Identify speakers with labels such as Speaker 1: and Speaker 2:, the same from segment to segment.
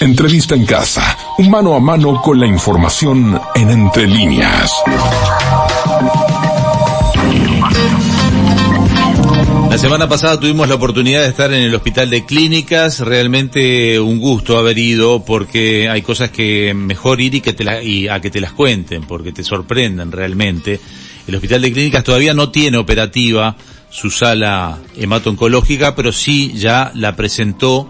Speaker 1: Entrevista en casa, un mano a mano con la información en entre líneas.
Speaker 2: La semana pasada tuvimos la oportunidad de estar en el hospital de clínicas, realmente un gusto haber ido porque hay cosas que mejor ir y que te la, a que te las cuenten porque te sorprenden realmente. El hospital de clínicas todavía no tiene operativa su sala hemato-oncológica, pero sí ya la presentó,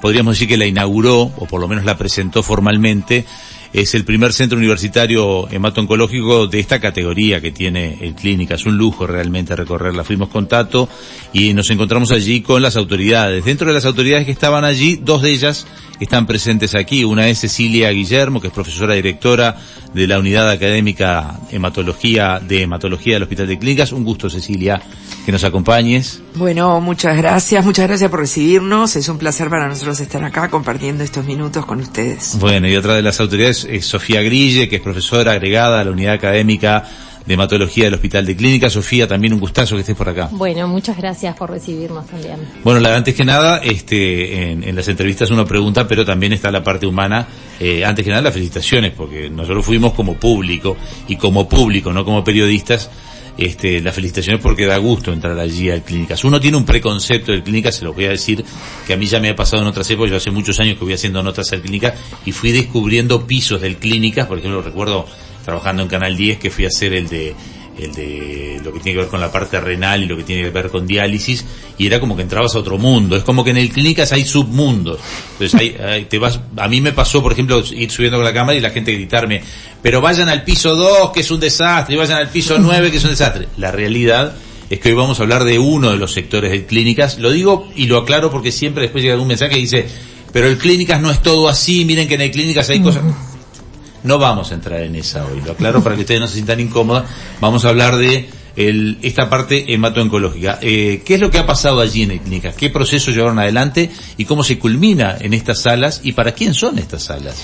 Speaker 2: podríamos decir que la inauguró, o por lo menos la presentó formalmente, es el primer centro universitario hemato-oncológico de esta categoría que tiene el clínica. Es un lujo realmente recorrerla. Fuimos con Tato y nos encontramos allí con las autoridades. Dentro de las autoridades que estaban allí, dos de ellas están presentes aquí. Una es Cecilia Guillermo, que es profesora directora de la Unidad Académica Hematología de Hematología del Hospital de Clínicas. Un gusto, Cecilia, que nos acompañes.
Speaker 3: Bueno, muchas gracias, muchas gracias por recibirnos. Es un placer para nosotros estar acá compartiendo estos minutos con ustedes.
Speaker 2: Bueno, y otra de las autoridades es Sofía Grille, que es profesora agregada a la Unidad Académica de hematología del Hospital de Clínica. Sofía, también un gustazo que estés por acá.
Speaker 4: Bueno, muchas gracias por recibirnos también.
Speaker 2: Bueno, la, antes que nada, este, en, las entrevistas uno pregunta, pero también está la parte humana. Eh, antes que nada, las felicitaciones, porque nosotros fuimos como público, y como público, no como periodistas, este, las felicitaciones porque da gusto entrar allí a clínicas. Uno tiene un preconcepto de clínicas, se lo voy a decir, que a mí ya me ha pasado en otras épocas, yo hace muchos años que voy haciendo notas al clínicas y fui descubriendo pisos del clínicas, por ejemplo, recuerdo trabajando en Canal 10 que fui a hacer el de el de lo que tiene que ver con la parte renal y lo que tiene que ver con diálisis y era como que entrabas a otro mundo. Es como que en el clínicas hay submundos. Entonces hay, te vas a mí me pasó por ejemplo ir subiendo con la cámara y la gente gritarme pero vayan al piso 2 que es un desastre y vayan al piso 9 que es un desastre la realidad es que hoy vamos a hablar de uno de los sectores de clínicas. Lo digo y lo aclaro porque siempre después llega algún mensaje que dice pero el clínicas no es todo así miren que en el clínicas hay cosas no vamos a entrar en esa hoy, lo aclaro para que ustedes no se sientan incómodas. Vamos a hablar de el, esta parte hemato-oncológica. Eh, ¿Qué es lo que ha pasado allí en el clínica? ¿Qué proceso llevaron adelante y cómo se culmina en estas salas y para quién son estas salas?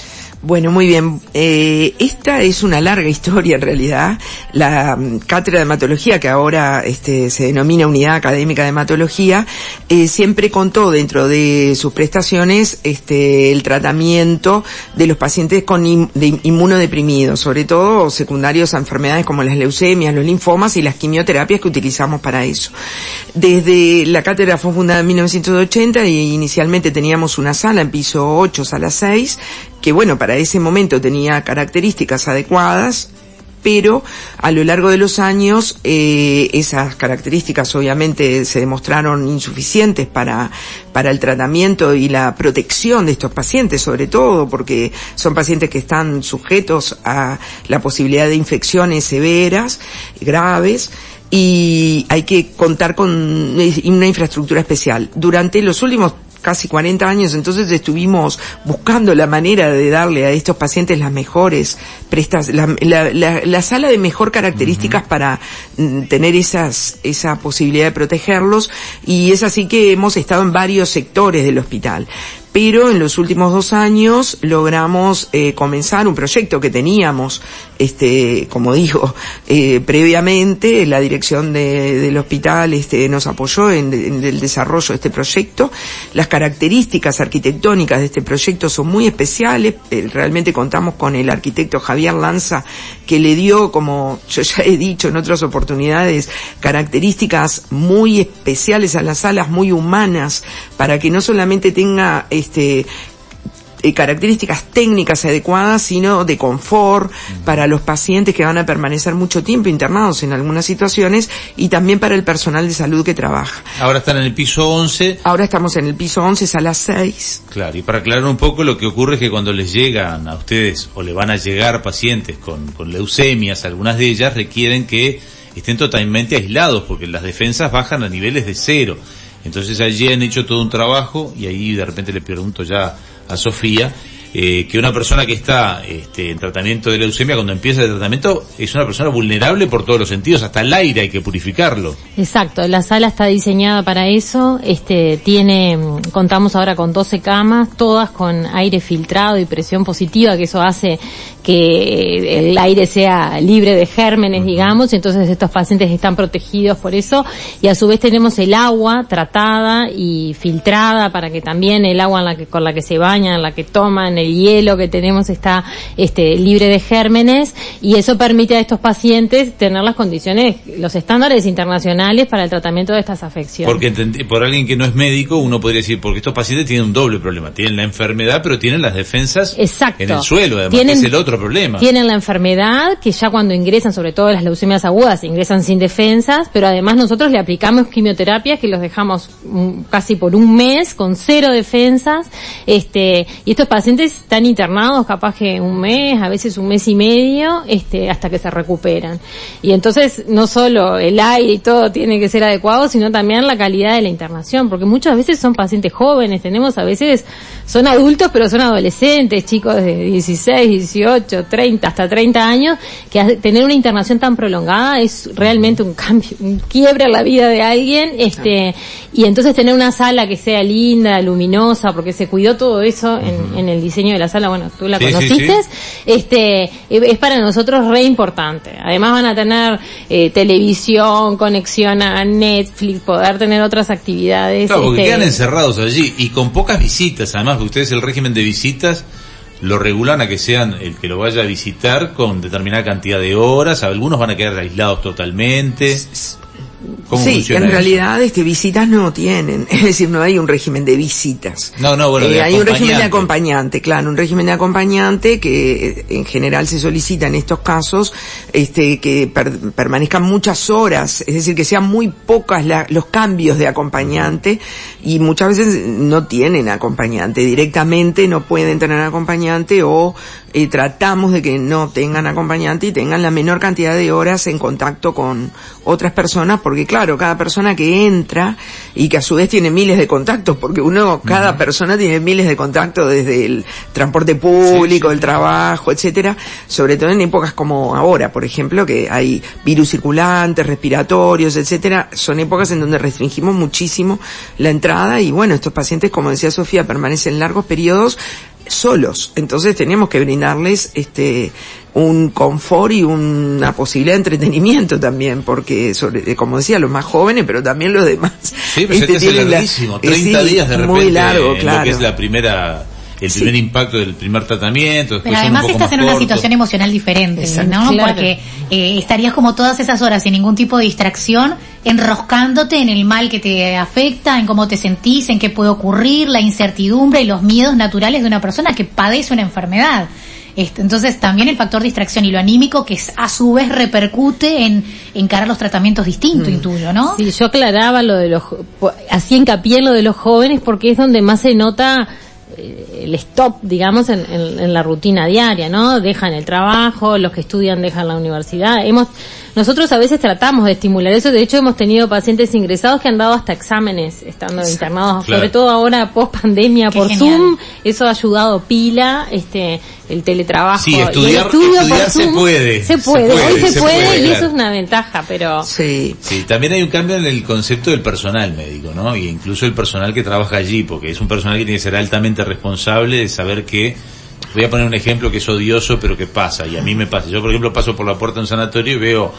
Speaker 3: Bueno, muy bien. Eh, esta es una larga historia en realidad. La mm, cátedra de hematología, que ahora este, se denomina Unidad Académica de Hematología, eh, siempre contó dentro de sus prestaciones este, el tratamiento de los pacientes con inmunodeprimidos, sobre todo secundarios a enfermedades como las leucemias, los linfomas y las quimioterapias que utilizamos para eso. Desde la cátedra fue fundada en 1980 y inicialmente teníamos una sala en piso 8, sala 6, que bueno, para ese momento tenía características adecuadas, pero a lo largo de los años eh, esas características obviamente se demostraron insuficientes para, para el tratamiento y la protección de estos pacientes, sobre todo porque son pacientes que están sujetos a la posibilidad de infecciones severas, graves, y hay que contar con una infraestructura especial. Durante los últimos casi 40 años, entonces estuvimos buscando la manera de darle a estos pacientes las mejores prestas, la, la, sala de mejor características para mm, tener esas, esa posibilidad de protegerlos y es así que hemos estado en varios sectores del hospital pero en los últimos dos años logramos eh, comenzar un proyecto que teníamos, este, como digo, eh, previamente la dirección de, del hospital este, nos apoyó en, el desarrollo de este proyecto. Las características arquitectónicas de este proyecto son muy especiales. Eh, realmente contamos con el arquitecto Javier Lanza que le dio, como yo ya he dicho en otras oportunidades, características muy especiales a las salas, muy humanas, para que no solamente tenga este, eh, características técnicas adecuadas, sino de confort para los pacientes que van a permanecer mucho tiempo internados en algunas situaciones y también para el personal de salud que trabaja.
Speaker 2: Ahora están en el piso 11.
Speaker 3: Ahora estamos en el piso 11, sala 6.
Speaker 2: Claro, y para aclarar un poco lo que ocurre es que cuando les llegan a ustedes o le van a llegar pacientes con, con leucemias, algunas de ellas requieren que estén totalmente aislados porque las defensas bajan a niveles de cero. Entonces allí han hecho todo un trabajo y ahí de repente le pregunto ya a Sofía, eh, que una persona que está este, en tratamiento de leucemia, cuando empieza el tratamiento, es una persona vulnerable por todos los sentidos, hasta el aire hay que purificarlo.
Speaker 4: Exacto, la sala está diseñada para eso, este, tiene, contamos ahora con 12 camas, todas con aire filtrado y presión positiva, que eso hace que el aire sea libre de gérmenes, digamos, y entonces estos pacientes están protegidos por eso, y a su vez tenemos el agua tratada y filtrada para que también el agua en la que, con la que se bañan, la que toman, el hielo que tenemos está este, libre de gérmenes y eso permite a estos pacientes tener las condiciones, los estándares internacionales para el tratamiento de estas afecciones.
Speaker 2: Porque por alguien que no es médico, uno podría decir, porque estos pacientes tienen un doble problema, tienen la enfermedad, pero tienen las defensas en el suelo, además, tienen, es el otro problema.
Speaker 4: Tienen la enfermedad, que ya cuando ingresan, sobre todo las leucemias agudas, ingresan sin defensas, pero además nosotros le aplicamos quimioterapias que los dejamos mm, casi por un mes con cero defensas, este, y estos pacientes están internados capaz que un mes, a veces un mes y medio, este, hasta que se recuperan. Y entonces no solo el aire y todo tiene que ser adecuado, sino también la calidad de la internación, porque muchas veces son pacientes jóvenes, tenemos a veces, son adultos pero son adolescentes, chicos de 16, 18, 30, hasta 30 años, que tener una internación tan prolongada es realmente un cambio, un quiebre la vida de alguien, este, y entonces tener una sala que sea linda, luminosa, porque se cuidó todo eso en, en el diseño de la sala, bueno, tú la conociste, este, es para nosotros re importante. Además van a tener eh, televisión, conexión a Netflix, poder tener otras actividades.
Speaker 2: Claro, porque este, quedan encerrados allí y con pocas visitas, además, ustedes el régimen de visitas lo regulan a que sean el que lo vaya a visitar con determinada cantidad de horas, algunos van a quedar aislados totalmente
Speaker 3: sí, en realidad este, visitas no tienen, es decir, no hay un régimen de visitas.
Speaker 2: No, no, bueno,
Speaker 3: eh, hay un régimen de acompañante, claro, un régimen de acompañante que eh, en general se solicita en estos casos, este, que permanezcan muchas horas, es decir, que sean muy pocas los cambios de acompañante y muchas veces no tienen acompañante directamente, no pueden tener acompañante o eh, tratamos de que no tengan acompañante y tengan la menor cantidad de horas en contacto con otras personas porque claro, cada persona que entra y que a su vez tiene miles de contactos, porque uno, cada persona tiene miles de contactos desde el transporte público, el trabajo, etcétera, sobre todo en épocas como ahora, por ejemplo, que hay virus circulantes, respiratorios, etcétera, son épocas en donde restringimos muchísimo la entrada y bueno, estos pacientes, como decía Sofía, permanecen largos periodos solos. Entonces tenemos que brindarles este un confort y una posibilidad de entretenimiento también, porque sobre, como decía, los más jóvenes, pero también los demás.
Speaker 2: Sí, pero este, es larguísimo, 30 días de repente, muy largo, claro. lo que es la primera el primer impacto del primer tratamiento.
Speaker 5: Pero además estás en una situación emocional diferente, ¿no? Porque eh, estarías como todas esas horas sin ningún tipo de distracción, enroscándote en el mal que te afecta, en cómo te sentís, en qué puede ocurrir, la incertidumbre y los miedos naturales de una persona que padece una enfermedad. Este, entonces también el factor distracción y lo anímico que a su vez repercute en encarar los tratamientos distintos, mm. intuyo, ¿no?
Speaker 4: Sí, yo aclaraba lo de los, así hincapié en lo de los jóvenes porque es donde más se nota eh, el stop, digamos, en, en, la rutina diaria, ¿no? Dejan el trabajo, los que estudian dejan la universidad. Hemos, nosotros a veces tratamos de estimular eso, de hecho hemos tenido pacientes ingresados que han dado hasta exámenes estando internados, sobre todo ahora post pandemia por Zoom, eso ha ayudado pila, este, el teletrabajo.
Speaker 2: Sí, estudiar, se puede.
Speaker 4: Se puede, hoy se, puede, y eso es una ventaja, pero...
Speaker 2: Sí. Sí, también hay un cambio en el concepto del personal médico, ¿no? Y incluso el personal que trabaja allí, porque es un personal que tiene que ser altamente responsable de saber que voy a poner un ejemplo que es odioso pero que pasa y a mí me pasa. Yo por ejemplo paso por la puerta de un sanatorio y veo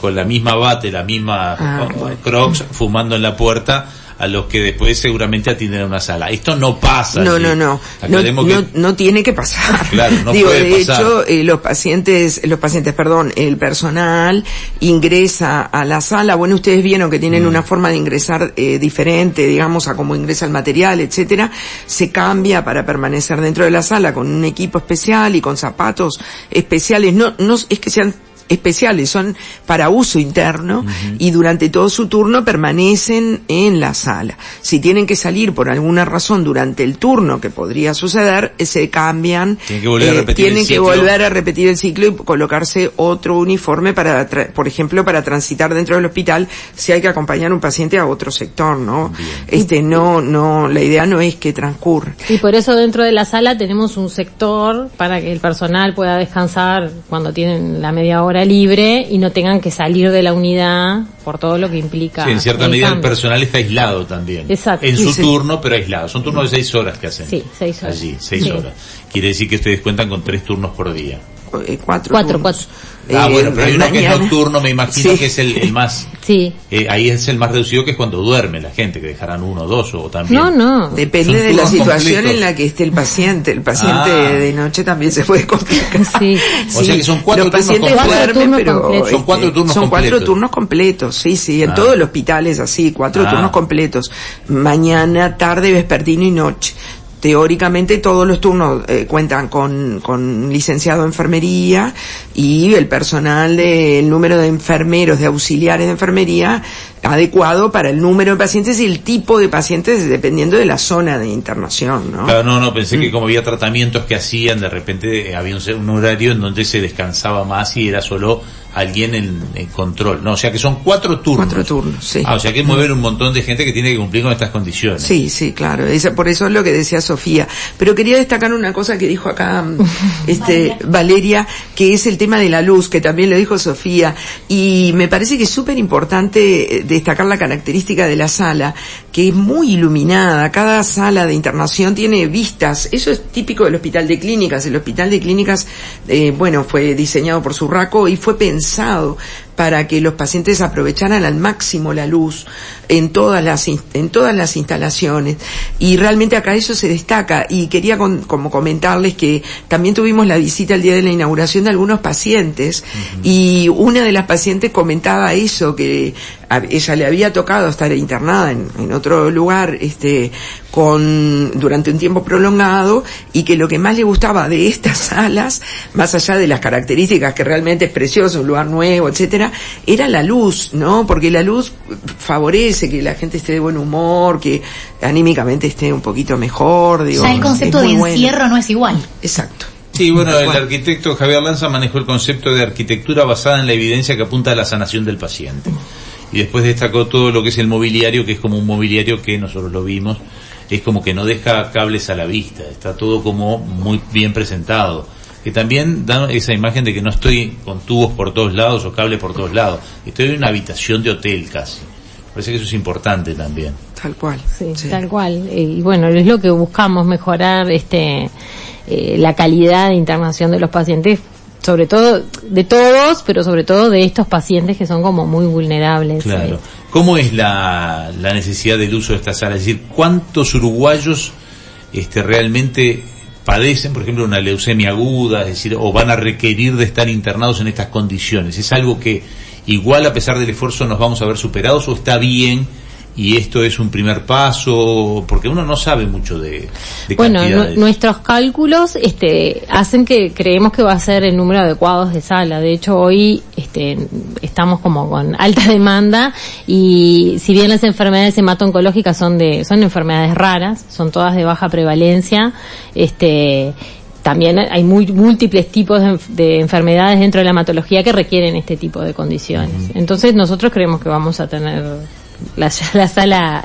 Speaker 2: con la misma bate la misma ah, crocs fumando en la puerta a los que después seguramente atienden a una sala. Esto no pasa.
Speaker 3: No, no, no. No, no, tiene que pasar. Claro, no Digo, de hecho, eh, los pacientes, los pacientes, perdón, el personal ingresa a la sala. Bueno, ustedes vieron que tienen mm. una forma de ingresar eh, diferente, digamos, a cómo ingresa el material, etcétera. Se cambia para permanecer dentro de la sala con un equipo especial y con zapatos especiales. No, no es que sean especiales, son para uso interno y durante todo su turno permanecen en la sala. Si tienen que salir por alguna razón durante el turno que podría suceder, eh, se cambian,
Speaker 2: tienen que volver, a, repetir
Speaker 3: tienen el que volver a repetir el ciclo y colocarse otro uniforme para, por ejemplo, para transitar dentro del hospital si hay que acompañar a un paciente a otro sector, ¿no? Este, no, no, la idea no es que transcurra.
Speaker 4: Y por eso dentro de la sala tenemos un sector para que el personal pueda descansar cuando tienen la media hora libre y no tengan que salir de la unidad por todo lo que implica.
Speaker 2: Sí, en cierta medida el personal está aislado también.
Speaker 4: Exacto.
Speaker 2: En su turno, pero aislado. Son turnos de seis horas que hacen.
Speaker 4: Sí, seis horas.
Speaker 2: Allí, seis horas. Quiere decir que ustedes cuentan con tres turnos por día.
Speaker 3: Eh, cuatro,
Speaker 4: cuatro, cuatro.
Speaker 2: Ah, bueno, pero hay uno que es nocturno, me imagino que es el, más...
Speaker 4: Sí.
Speaker 2: Eh, ahí es el más reducido que es cuando duerme la gente, que dejarán uno o dos o también...
Speaker 4: No, no.
Speaker 3: Depende de la situación en la que esté el paciente. El paciente ah. de noche también se puede complicar.
Speaker 4: Sí.
Speaker 2: O sea que son cuatro
Speaker 3: Los
Speaker 2: turnos
Speaker 3: pacientes duermen, pero...
Speaker 2: Son cuatro turnos
Speaker 3: Son
Speaker 2: completos.
Speaker 3: cuatro turnos completos, sí, sí. En
Speaker 2: Ah.
Speaker 3: todo el hospital es así, cuatro
Speaker 2: Ah.
Speaker 3: turnos completos. Mañana, tarde, vespertino y noche. Teóricamente todos los turnos eh, cuentan con, con licenciado de enfermería y el personal del número de enfermeros, de auxiliares de enfermería adecuado para el número de pacientes y el tipo de pacientes dependiendo de la zona de internación, ¿no?
Speaker 2: Claro, no, no, pensé
Speaker 3: Mm.
Speaker 2: que como había tratamientos que hacían, de repente eh, había un, un horario en donde se descansaba más y era solo alguien en, en control. No, o sea que son cuatro turnos.
Speaker 3: Cuatro turnos, sí.
Speaker 2: Ah, o sea que mueven un montón de gente que tiene que cumplir con estas condiciones.
Speaker 3: Sí, sí, claro. Esa- por eso es lo que decía Sofía. Pero quería destacar una cosa que dijo acá mm, este, Valeria, que es el tema de la luz, que también lo dijo Sofía. Y me parece que es súper importante eh, destacar la característica de la sala, que es muy iluminada. Cada sala de internación tiene vistas. Eso es típico del hospital de clínicas. El hospital de clínicas, eh, bueno, fue diseñado por Surraco y fue pensado para que los pacientes aprovecharan al máximo la luz en todas las in- en todas las instalaciones. Y realmente acá eso se destaca. Y quería con- como comentarles que también tuvimos la visita el día de la inauguración de algunos pacientes. Y una de las pacientes comentaba eso que a ella le había tocado estar internada en, en otro lugar este con durante un tiempo prolongado y que lo que más le gustaba de estas salas más allá de las características que realmente es precioso un lugar nuevo etcétera era la luz no porque la luz favorece que la gente esté de buen humor que anímicamente esté un poquito mejor digo
Speaker 5: Ya el concepto de
Speaker 3: bueno.
Speaker 5: encierro no es igual.
Speaker 3: exacto
Speaker 2: Sí, bueno, el arquitecto Javier Lanza manejó el concepto de arquitectura basada en la evidencia que apunta a la sanación del paciente. Y después destacó todo lo que es el mobiliario, que es como un mobiliario que nosotros lo vimos, es como que no deja cables a la vista, está todo como muy bien presentado. Que también da esa imagen de que no estoy con tubos por todos lados o cables por todos lados, estoy en una habitación de hotel casi. Parece que eso es importante también.
Speaker 3: tal cual
Speaker 4: Sí,
Speaker 3: sí.
Speaker 4: tal cual. Eh, Y bueno, es lo que buscamos, mejorar este eh, la calidad de internación de los pacientes, sobre todo de todos, pero sobre todo de estos pacientes que son como muy vulnerables.
Speaker 2: Claro.
Speaker 4: eh.
Speaker 2: ¿Cómo es la, la necesidad del uso de esta sala? Es decir, ¿cuántos uruguayos este, realmente padecen, por ejemplo, una leucemia aguda, es decir, o van a requerir de estar internados en estas condiciones? ¿Es algo que igual a pesar del esfuerzo nos vamos a ver superados o está bien y esto es un primer paso? Porque uno no sabe mucho de, de
Speaker 4: Bueno, nuestros cálculos este, hacen que creemos que va a ser el número adecuado de sala. De hecho, hoy este, estamos como con alta demanda y si bien las enfermedades hemato-oncológicas son de son enfermedades raras, son todas de baja prevalencia, este también hay muy, múltiples tipos de, de enfermedades dentro de la hematología que requieren este tipo de condiciones. Entonces nosotros creemos que vamos a tener la, la sala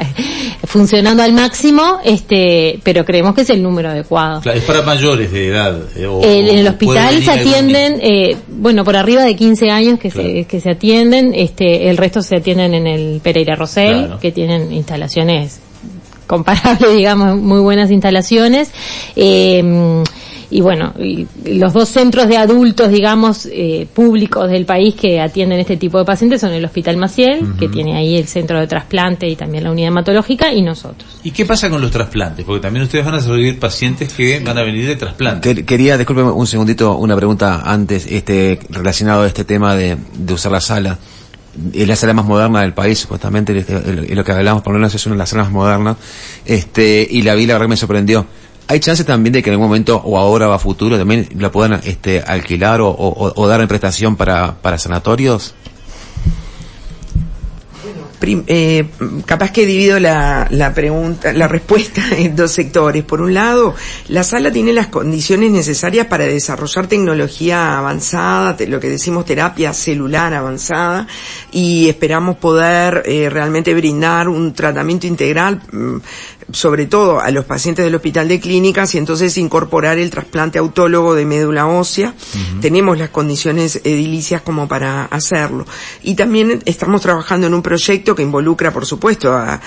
Speaker 4: funcionando al máximo, este, pero creemos que es el número adecuado.
Speaker 2: Claro, es para mayores de edad. eh, o-
Speaker 4: El- en el hospital se atienden, eh, bueno, por arriba de 15 años que,
Speaker 2: Claro.
Speaker 4: se, que se atienden, este, el resto se atienden en el Pereira Rosell,
Speaker 2: Claro.
Speaker 4: que tienen instalaciones comparables, digamos, muy buenas instalaciones. Eh, y bueno, y los dos centros de adultos, digamos, eh, públicos del país que atienden este tipo de pacientes son el Hospital Maciel, que tiene ahí el centro de trasplante y también la unidad hematológica, y nosotros.
Speaker 2: ¿Y qué pasa con los trasplantes? Porque también ustedes van a recibir pacientes que van a venir de trasplante.
Speaker 6: Quer- Quería, disculpe un segundito, una pregunta antes, este, relacionado a este tema de, de usar la sala. Es la sala más moderna del país, supuestamente, este, el- el- lo que hablamos por lo menos es una de las salas más modernas, este, y la vi, la verdad que me sorprendió. ¿Hay chance también de que en algún momento o ahora o a futuro también la puedan este, alquilar o, dar en prestación para, para sanatorios?
Speaker 3: eh, capaz que divido la, la pregunta, la respuesta en dos sectores. Por un lado, la sala tiene las condiciones necesarias para desarrollar tecnología avanzada, lo que decimos terapia celular avanzada, y esperamos poder eh, realmente brindar un tratamiento integral mm, sobre todo a los pacientes del hospital de clínicas y entonces incorporar el trasplante autólogo de médula ósea. Tenemos las condiciones edilicias como para hacerlo. Y también estamos trabajando en un proyecto que involucra, por supuesto, a,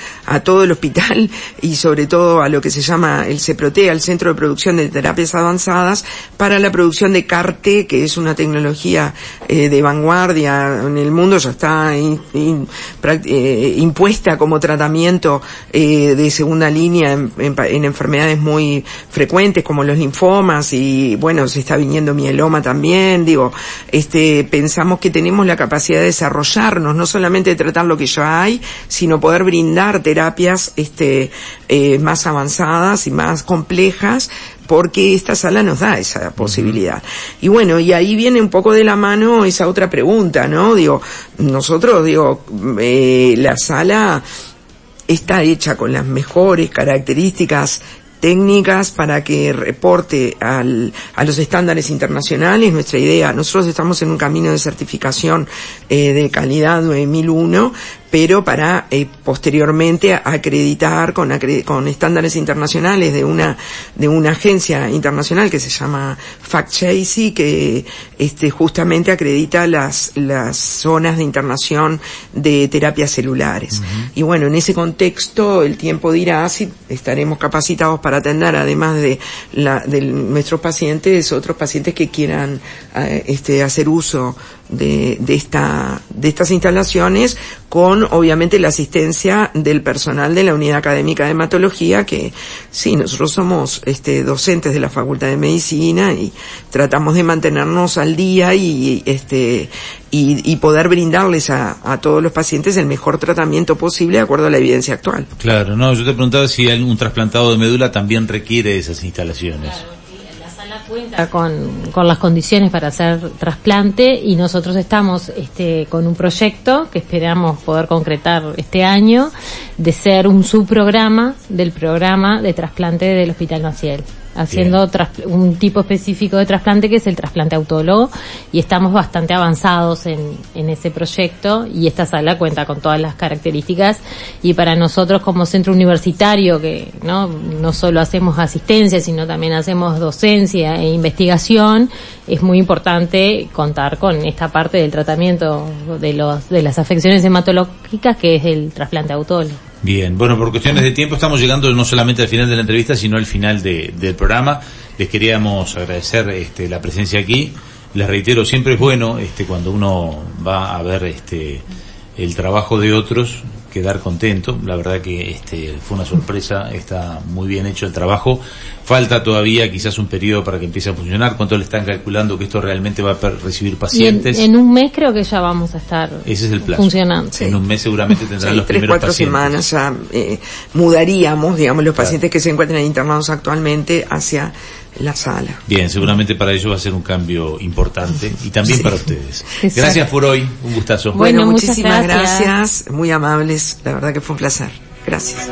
Speaker 3: todo el hospital y sobre todo a lo que se llama el CEPROTEA, el Centro de Producción de Terapias Avanzadas, para la producción de CARTE, que es una tecnología eh, de vanguardia en el mundo, ya está eh, impuesta como tratamiento eh, de segunda línea en, enfermedades muy frecuentes como los linfomas y bueno, se está viniendo mieloma también, digo, este, pensamos que tenemos la capacidad de desarrollarnos, no solamente de tratar lo que ya hay, sino poder brindar terapias, este, eh, más avanzadas y más complejas porque esta sala nos da esa posibilidad. Y bueno, y ahí viene un poco de la mano esa otra pregunta, ¿no? Digo, nosotros, digo, eh, la sala está hecha con las mejores características técnicas para que reporte al, a los estándares internacionales. Nuestra idea, nosotros estamos en un camino de certificación eh, de calidad 9001 pero para eh, posteriormente acreditar con, con estándares internacionales de una de una agencia internacional que se llama FactChasey que este justamente acredita las las zonas de internación de terapias celulares. Y bueno en ese contexto el tiempo dirá si estaremos capacitados para atender además de la de nuestros pacientes otros pacientes que quieran eh, este hacer uso de, de, esta, de estas instalaciones con obviamente la asistencia del personal de la unidad académica de hematología que sí, nosotros somos este, docentes de la Facultad de Medicina y tratamos de mantenernos al día y este y, y poder brindarles a, a, todos los pacientes el mejor tratamiento posible de acuerdo a la evidencia actual.
Speaker 2: Claro, no, yo te preguntaba si un trasplantado de médula también requiere esas instalaciones
Speaker 4: cuenta con, con las condiciones para hacer trasplante y nosotros estamos este, con un proyecto que esperamos poder concretar este año de ser un subprograma del programa de trasplante del Hospital Nacional haciendo un tipo específico de trasplante que es el trasplante autólogo y estamos bastante avanzados en, en ese proyecto y esta sala cuenta con todas las características. Y para nosotros como centro universitario que no, no solo hacemos asistencia sino también hacemos docencia e investigación es muy importante contar con esta parte del tratamiento de los de las afecciones hematológicas que es el trasplante autólogo.
Speaker 2: Bien, bueno, por cuestiones de tiempo estamos llegando no solamente al final de la entrevista, sino al final de, del programa. Les queríamos agradecer este, la presencia aquí. Les reitero, siempre es bueno este, cuando uno va a ver este, el trabajo de otros, quedar contento. La verdad que este, fue una sorpresa, está muy bien hecho el trabajo. Falta todavía quizás un periodo para que empiece a funcionar. ¿Cuánto le están calculando que esto realmente va a recibir pacientes?
Speaker 4: En, un mes creo que ya vamos a estar
Speaker 2: Ese es el
Speaker 4: funcionando.
Speaker 2: En un mes seguramente tendrán los
Speaker 3: tres,
Speaker 2: primeros
Speaker 3: cuatro semanas ya eh, mudaríamos, digamos, los pacientes que se encuentran internados actualmente hacia la sala.
Speaker 2: Bien, seguramente para ellos va a ser un cambio importante y también para ustedes. Gracias por hoy, un gustazo.
Speaker 3: Bueno, muchísimas gracias. muy amables, la verdad que fue un placer. Gracias.